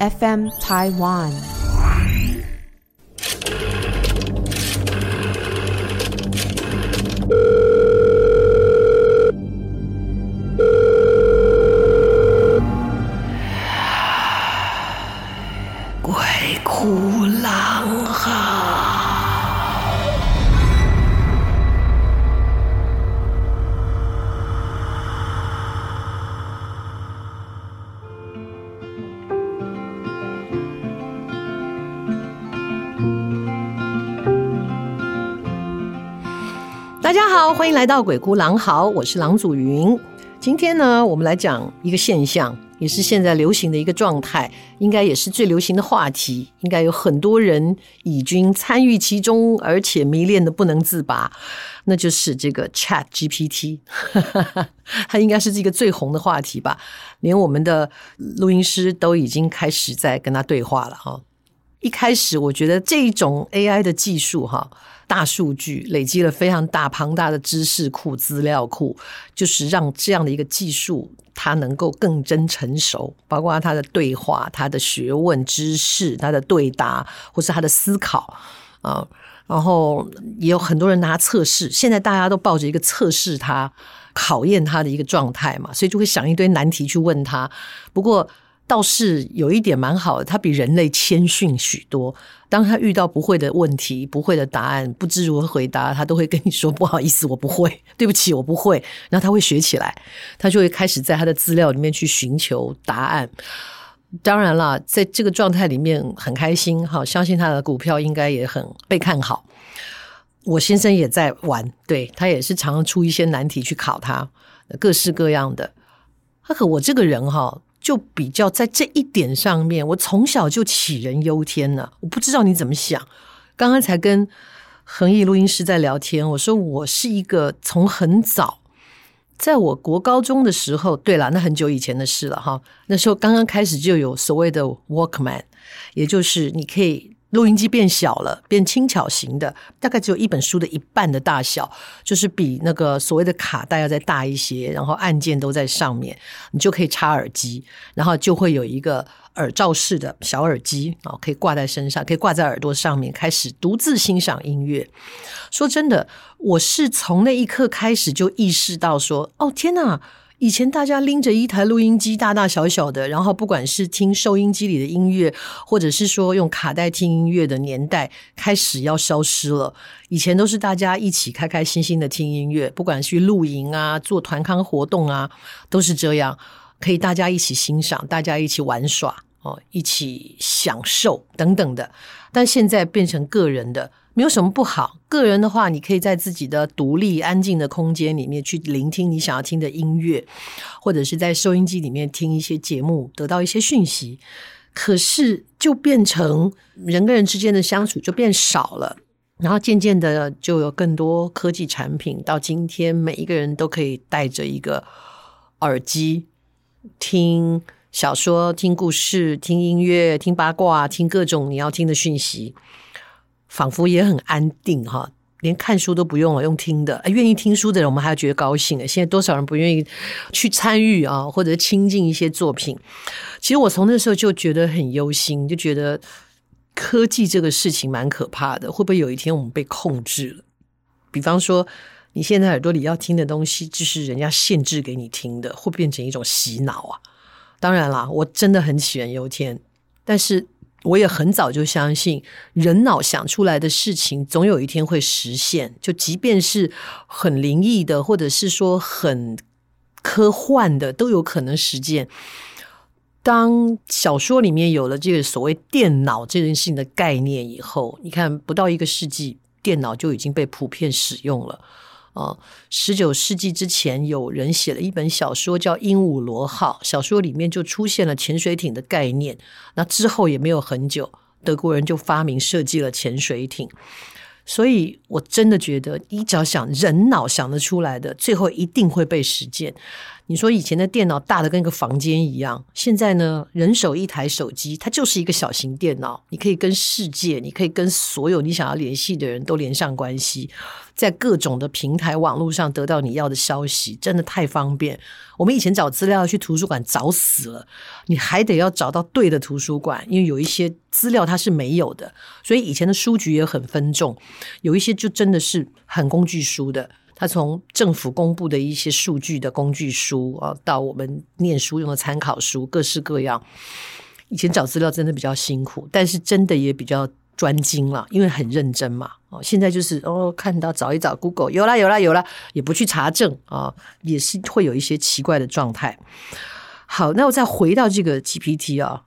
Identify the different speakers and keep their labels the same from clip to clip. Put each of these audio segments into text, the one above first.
Speaker 1: FM Taiwan。
Speaker 2: 大家好，欢迎来到鬼哭狼嚎，我是狼祖云。今天呢，我们来讲一个现象，也是现在流行的一个状态，应该也是最流行的话题，应该有很多人已经参与其中，而且迷恋的不能自拔。那就是这个 Chat GPT，它应该是这个最红的话题吧？连我们的录音师都已经开始在跟他对话了哈。一开始我觉得这种 AI 的技术哈。大数据累积了非常大庞大的知识库、资料库，就是让这样的一个技术它能够更臻成熟，包括它的对话、它的学问知识、它的对答，或是它的思考啊。然后也有很多人拿测试，现在大家都抱着一个测试它、考验它的一个状态嘛，所以就会想一堆难题去问他。不过，倒是有一点蛮好的，他比人类谦逊许多。当他遇到不会的问题、不会的答案、不知如何回答，他都会跟你说：“不好意思，我不会，对不起，我不会。”然后他会学起来，他就会开始在他的资料里面去寻求答案。当然了，在这个状态里面很开心，哈，相信他的股票应该也很被看好。我先生也在玩，对，他也是常常出一些难题去考他，各式各样的。他可我这个人哈。就比较在这一点上面，我从小就杞人忧天呢。我不知道你怎么想。刚刚才跟恒毅录音师在聊天，我说我是一个从很早，在我国高中的时候，对了，那很久以前的事了哈。那时候刚刚开始就有所谓的 Walkman，也就是你可以。录音机变小了，变轻巧型的，大概只有一本书的一半的大小，就是比那个所谓的卡带要再大一些，然后按键都在上面，你就可以插耳机，然后就会有一个耳罩式的小耳机啊，可以挂在身上，可以挂在耳朵上面，开始独自欣赏音乐。说真的，我是从那一刻开始就意识到说，哦，天哪！以前大家拎着一台录音机，大大小小的，然后不管是听收音机里的音乐，或者是说用卡带听音乐的年代，开始要消失了。以前都是大家一起开开心心的听音乐，不管是去露营啊、做团康活动啊，都是这样，可以大家一起欣赏，大家一起玩耍哦，一起享受等等的。但现在变成个人的。没有什么不好。个人的话，你可以在自己的独立安静的空间里面去聆听你想要听的音乐，或者是在收音机里面听一些节目，得到一些讯息。可是，就变成人跟人之间的相处就变少了。然后渐渐的，就有更多科技产品。到今天，每一个人都可以带着一个耳机听小说、听故事、听音乐、听八卦、听各种你要听的讯息。仿佛也很安定哈，连看书都不用了，用听的。愿意听书的人，我们还要觉得高兴。现在多少人不愿意去参与啊，或者亲近一些作品？其实我从那时候就觉得很忧心，就觉得科技这个事情蛮可怕的。会不会有一天我们被控制了？比方说，你现在耳朵里要听的东西，就是人家限制给你听的，会变成一种洗脑啊？当然啦，我真的很杞人忧天，但是。我也很早就相信，人脑想出来的事情总有一天会实现。就即便是很灵异的，或者是说很科幻的，都有可能实现。当小说里面有了这个所谓电脑这件事情的概念以后，你看不到一个世纪，电脑就已经被普遍使用了。哦，十九世纪之前，有人写了一本小说叫《鹦鹉螺号》，小说里面就出现了潜水艇的概念。那之后也没有很久，德国人就发明设计了潜水艇。所以我真的觉得，你只要想人脑想得出来的，最后一定会被实践。你说以前的电脑大的跟一个房间一样，现在呢，人手一台手机，它就是一个小型电脑，你可以跟世界，你可以跟所有你想要联系的人都连上关系，在各种的平台网络上得到你要的消息，真的太方便。我们以前找资料去图书馆找死了，你还得要找到对的图书馆，因为有一些资料它是没有的，所以以前的书局也很分众，有一些就真的是很工具书的。他从政府公布的一些数据的工具书啊，到我们念书用的参考书，各式各样。以前找资料真的比较辛苦，但是真的也比较专精了，因为很认真嘛。哦，现在就是哦，看到找一找 Google，有啦有啦有啦，也不去查证啊，也是会有一些奇怪的状态。好，那我再回到这个 GPT 啊，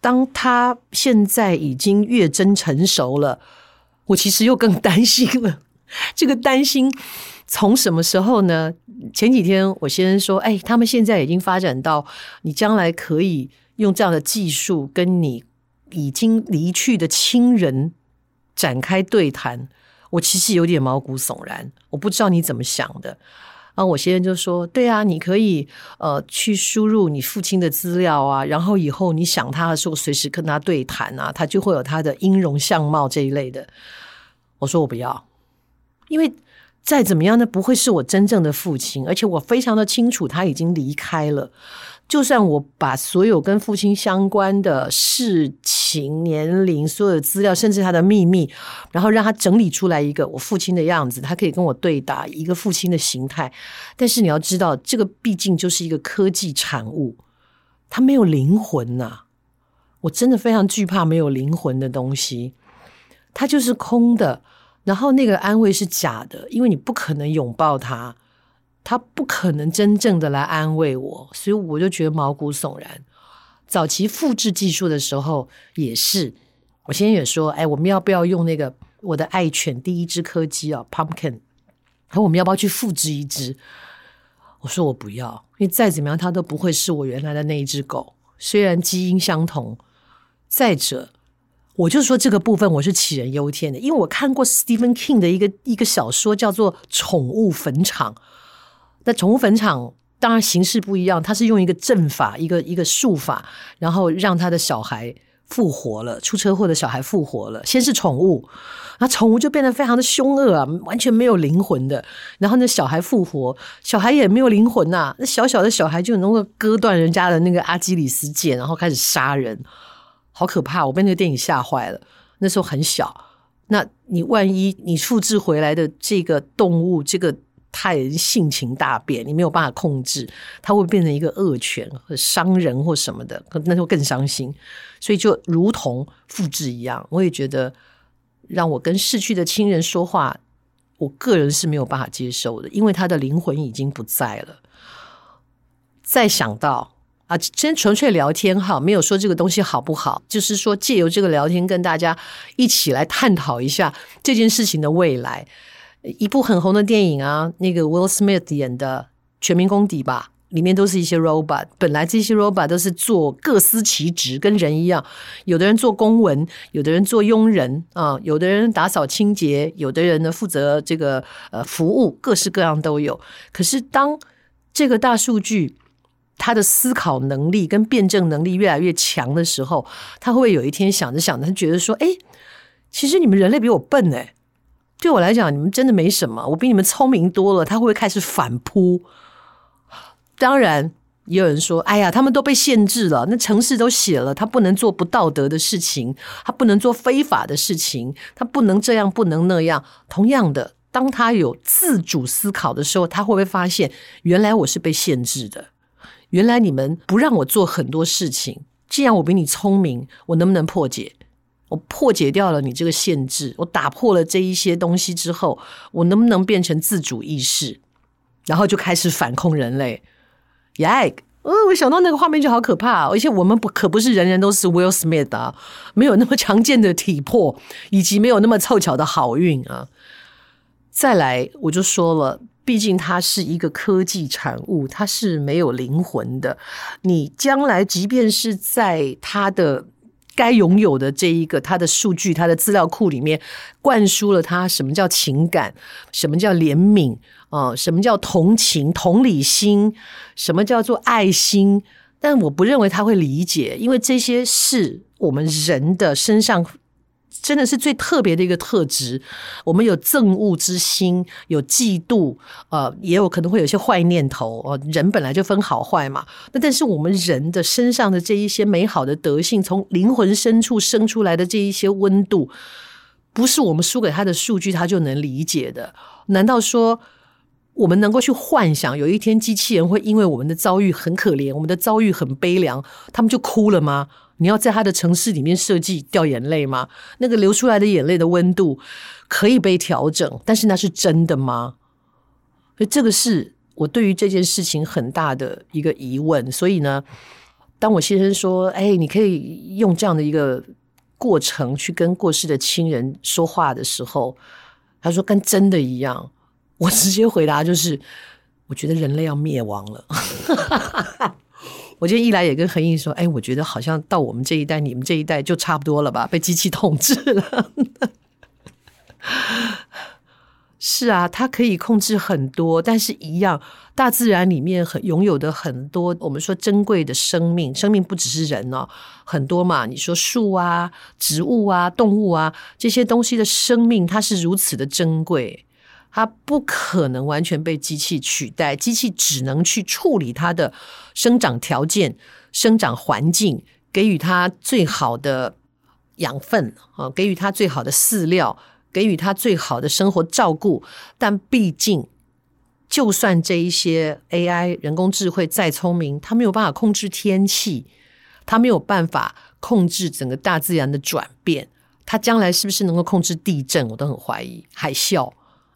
Speaker 2: 当他现在已经越真成熟了，我其实又更担心了。这个担心。从什么时候呢？前几天我先生说：“哎，他们现在已经发展到你将来可以用这样的技术跟你已经离去的亲人展开对谈。”我其实有点毛骨悚然，我不知道你怎么想的。然后我先生就说：“对啊，你可以呃去输入你父亲的资料啊，然后以后你想他的时候，随时跟他对谈啊，他就会有他的音容相貌这一类的。”我说：“我不要，因为。”再怎么样呢，不会是我真正的父亲，而且我非常的清楚他已经离开了。就算我把所有跟父亲相关的事情、年龄、所有的资料，甚至他的秘密，然后让他整理出来一个我父亲的样子，他可以跟我对答一个父亲的形态。但是你要知道，这个毕竟就是一个科技产物，它没有灵魂呐。我真的非常惧怕没有灵魂的东西，它就是空的。然后那个安慰是假的，因为你不可能拥抱他，他不可能真正的来安慰我，所以我就觉得毛骨悚然。早期复制技术的时候也是，我先也说，哎，我们要不要用那个我的爱犬第一只柯基啊，Pumpkin，然后我们要不要去复制一只？我说我不要，因为再怎么样，它都不会是我原来的那一只狗，虽然基因相同，再者。我就说这个部分我是杞人忧天的，因为我看过 Stephen King 的一个一个小说叫做《宠物坟场》。那宠物坟场当然形式不一样，它是用一个阵法，一个一个术法，然后让他的小孩复活了，出车祸的小孩复活了。先是宠物，那宠物就变得非常的凶恶啊，完全没有灵魂的。然后那小孩复活，小孩也没有灵魂呐、啊，那小小的小孩就能够割断人家的那个阿基里斯腱，然后开始杀人。好可怕！我被那个电影吓坏了。那时候很小，那你万一你复制回来的这个动物，这个太人性情大变，你没有办法控制，它会变成一个恶犬或伤人或什么的，那就更伤心。所以就如同复制一样，我也觉得让我跟逝去的亲人说话，我个人是没有办法接受的，因为他的灵魂已经不在了。再想到。啊，真纯粹聊天哈，没有说这个东西好不好，就是说借由这个聊天跟大家一起来探讨一下这件事情的未来。一部很红的电影啊，那个 Will Smith 演的《全民公敌》吧，里面都是一些 robot。本来这些 robot 都是做各司其职，跟人一样，有的人做公文，有的人做佣人啊，有的人打扫清洁，有的人呢负责这个呃服务，各式各样都有。可是当这个大数据他的思考能力跟辩证能力越来越强的时候，他会不会有一天想着想着，他觉得说：“哎，其实你们人类比我笨哎，对我来讲，你们真的没什么，我比你们聪明多了。”他会不会开始反扑？当然，也有人说：“哎呀，他们都被限制了，那城市都写了，他不能做不道德的事情，他不能做非法的事情，他不能这样，不能那样。”同样的，当他有自主思考的时候，他会不会发现，原来我是被限制的？原来你们不让我做很多事情，既然我比你聪明，我能不能破解？我破解掉了你这个限制，我打破了这一些东西之后，我能不能变成自主意识？然后就开始反控人类。耶！哦，我想到那个画面就好可怕，而且我们不可不是人人都是 Will Smith 啊，没有那么强健的体魄，以及没有那么凑巧的好运啊。再来，我就说了。毕竟它是一个科技产物，它是没有灵魂的。你将来即便是在它的该拥有的这一个它的数据、它的资料库里面，灌输了它什么叫情感，什么叫怜悯啊、呃，什么叫同情、同理心，什么叫做爱心？但我不认为他会理解，因为这些是我们人的身上。真的是最特别的一个特质。我们有憎恶之心，有嫉妒，呃，也有可能会有一些坏念头。哦，人本来就分好坏嘛。那但是我们人的身上的这一些美好的德性，从灵魂深处生出来的这一些温度，不是我们输给他的数据他就能理解的。难道说我们能够去幻想有一天机器人会因为我们的遭遇很可怜，我们的遭遇很悲凉，他们就哭了吗？你要在他的城市里面设计掉眼泪吗？那个流出来的眼泪的温度可以被调整，但是那是真的吗？所以这个是我对于这件事情很大的一个疑问。所以呢，当我先生说：“哎，你可以用这样的一个过程去跟过世的亲人说话的时候，他说跟真的一样。”我直接回答就是：“我觉得人类要灭亡了。”我今天一来也跟何毅说，哎，我觉得好像到我们这一代，你们这一代就差不多了吧，被机器统治了。是啊，它可以控制很多，但是一样，大自然里面很拥有的很多，我们说珍贵的生命，生命不只是人哦，很多嘛。你说树啊、植物啊、动物啊这些东西的生命，它是如此的珍贵。它不可能完全被机器取代，机器只能去处理它的生长条件、生长环境，给予它最好的养分啊，给予它最好的饲料，给予它最好的生活照顾。但毕竟，就算这一些 AI 人工智慧再聪明，它没有办法控制天气，它没有办法控制整个大自然的转变。它将来是不是能够控制地震，我都很怀疑。海啸。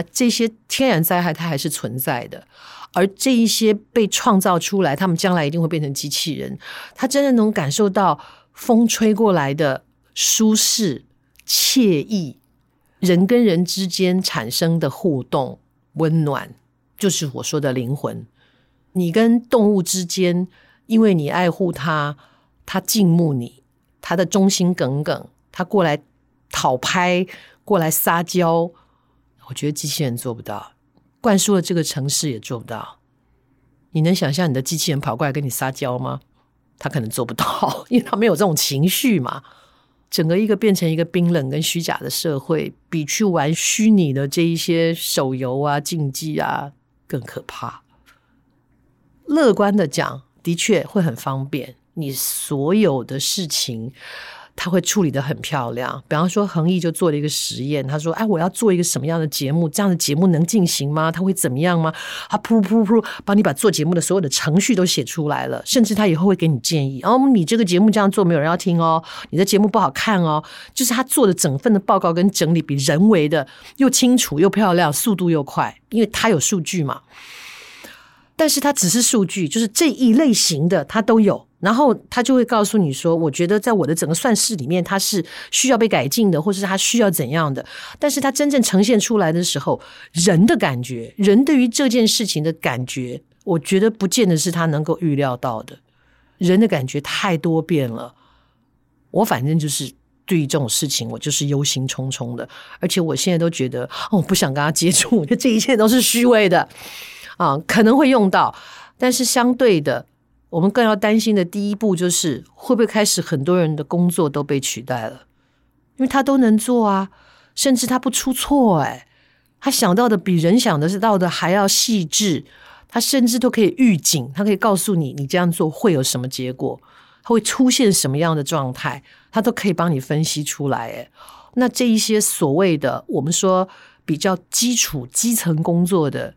Speaker 2: 啊，这些天然灾害它还是存在的，而这一些被创造出来，他们将来一定会变成机器人。他真的能感受到风吹过来的舒适、惬意，人跟人之间产生的互动、温暖，就是我说的灵魂。你跟动物之间，因为你爱护它，它敬慕你，它的忠心耿耿，它过来讨拍，过来撒娇。我觉得机器人做不到，灌输了这个城市也做不到。你能想象你的机器人跑过来跟你撒娇吗？他可能做不到，因为他没有这种情绪嘛。整个一个变成一个冰冷跟虚假的社会，比去玩虚拟的这一些手游啊、竞技啊更可怕。乐观的讲，的确会很方便，你所有的事情。他会处理得很漂亮，比方说恒毅就做了一个实验，他说：“哎，我要做一个什么样的节目？这样的节目能进行吗？他会怎么样吗？”他噗噗噗，帮你把做节目的所有的程序都写出来了，甚至他以后会给你建议：“哦，你这个节目这样做没有人要听哦，你的节目不好看哦。”就是他做的整份的报告跟整理比人为的又清楚又漂亮，速度又快，因为他有数据嘛。但是他只是数据，就是这一类型的他都有。然后他就会告诉你说：“我觉得在我的整个算式里面，它是需要被改进的，或是它需要怎样的。但是它真正呈现出来的时候，人的感觉，人对于这件事情的感觉，我觉得不见得是他能够预料到的。人的感觉太多变了，我反正就是对于这种事情，我就是忧心忡忡的。而且我现在都觉得，我不想跟他接触，我觉得这一切都是虚伪的啊，可能会用到，但是相对的。”我们更要担心的第一步就是会不会开始很多人的工作都被取代了，因为他都能做啊，甚至他不出错，哎，他想到的比人想的是到的还要细致，他甚至都可以预警，他可以告诉你你这样做会有什么结果，他会出现什么样的状态，他都可以帮你分析出来，哎，那这一些所谓的我们说比较基础基层工作的，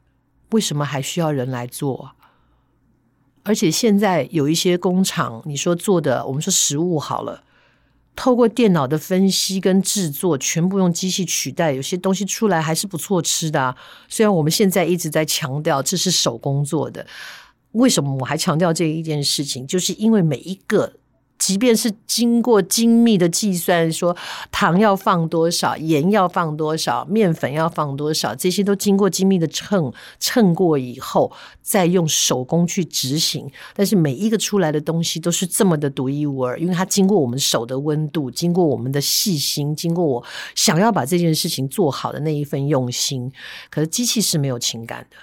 Speaker 2: 为什么还需要人来做？而且现在有一些工厂，你说做的，我们说食物好了，透过电脑的分析跟制作，全部用机器取代，有些东西出来还是不错吃的啊。虽然我们现在一直在强调这是手工做的，为什么我还强调这一件事情？就是因为每一个即便是经过精密的计算，说糖要放多少，盐要放多少，面粉要放多少，这些都经过精密的称称过以后，再用手工去执行。但是每一个出来的东西都是这么的独一无二，因为它经过我们手的温度，经过我们的细心，经过我想要把这件事情做好的那一份用心。可是机器是没有情感的。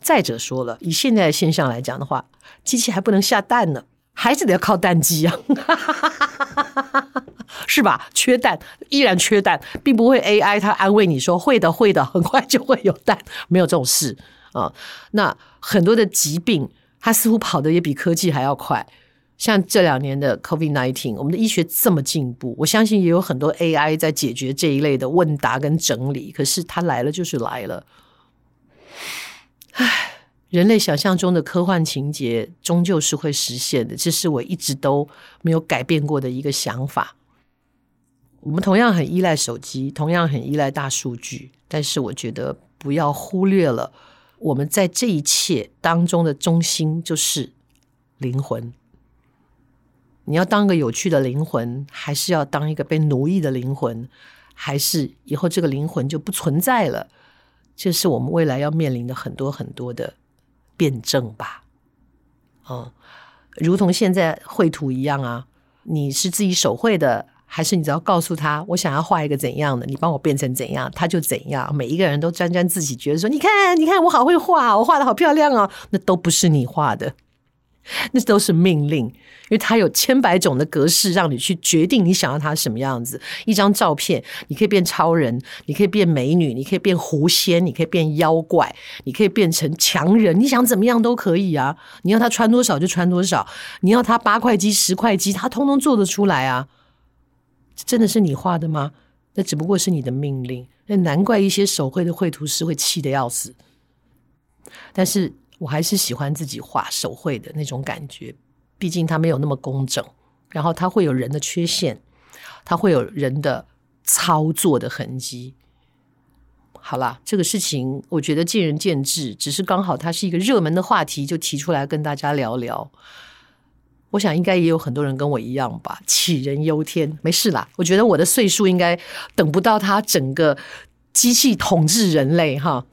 Speaker 2: 再者说了，以现在的现象来讲的话，机器还不能下蛋呢。还是得要靠蛋鸡啊，是吧？缺蛋依然缺蛋，并不会 AI 它安慰你说会的会的，很快就会有蛋，没有这种事啊。那很多的疾病，它似乎跑得也比科技还要快。像这两年的 COVID-19，我们的医学这么进步，我相信也有很多 AI 在解决这一类的问答跟整理。可是它来了就是来了，唉。人类想象中的科幻情节终究是会实现的，这是我一直都没有改变过的一个想法。我们同样很依赖手机，同样很依赖大数据，但是我觉得不要忽略了我们在这一切当中的中心就是灵魂。你要当个有趣的灵魂，还是要当一个被奴役的灵魂，还是以后这个灵魂就不存在了？这是我们未来要面临的很多很多的。辩证吧，嗯，如同现在绘图一样啊，你是自己手绘的，还是你只要告诉他我想要画一个怎样的，你帮我变成怎样，他就怎样。每一个人都沾沾自喜，觉得说你看，你看我好会画，我画的好漂亮哦，那都不是你画的。那都是命令，因为它有千百种的格式，让你去决定你想要它什么样子。一张照片，你可以变超人，你可以变美女，你可以变狐仙，你可以变妖怪，你可以变成强人，你想怎么样都可以啊！你要他穿多少就穿多少，你要他八块肌、十块肌，他通通做得出来啊！真的是你画的吗？那只不过是你的命令。那难怪一些手绘的绘图师会气得要死。但是。我还是喜欢自己画手绘的那种感觉，毕竟它没有那么工整，然后它会有人的缺陷，它会有人的操作的痕迹。好啦，这个事情我觉得见仁见智，只是刚好它是一个热门的话题，就提出来跟大家聊聊。我想应该也有很多人跟我一样吧，杞人忧天。没事啦，我觉得我的岁数应该等不到它整个机器统治人类哈。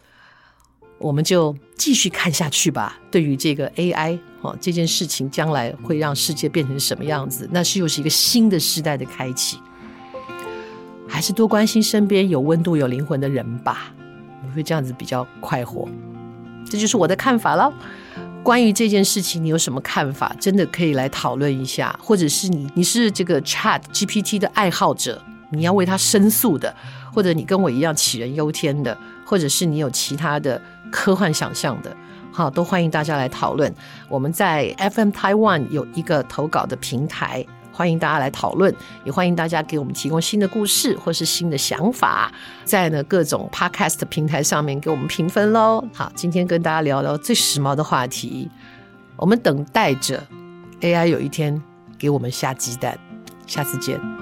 Speaker 2: 我们就继续看下去吧。对于这个 AI 哦，这件事情将来会让世界变成什么样子？那是又是一个新的时代的开启。还是多关心身边有温度、有灵魂的人吧，我会这样子比较快活。这就是我的看法了。关于这件事情，你有什么看法？真的可以来讨论一下。或者是你，你是这个 Chat GPT 的爱好者，你要为他申诉的，或者你跟我一样杞人忧天的，或者是你有其他的。科幻想象的，好，都欢迎大家来讨论。我们在 FM Taiwan 有一个投稿的平台，欢迎大家来讨论，也欢迎大家给我们提供新的故事或是新的想法，在呢各种 Podcast 平台上面给我们评分喽。好，今天跟大家聊聊最时髦的话题，我们等待着 AI 有一天给我们下鸡蛋。下次见。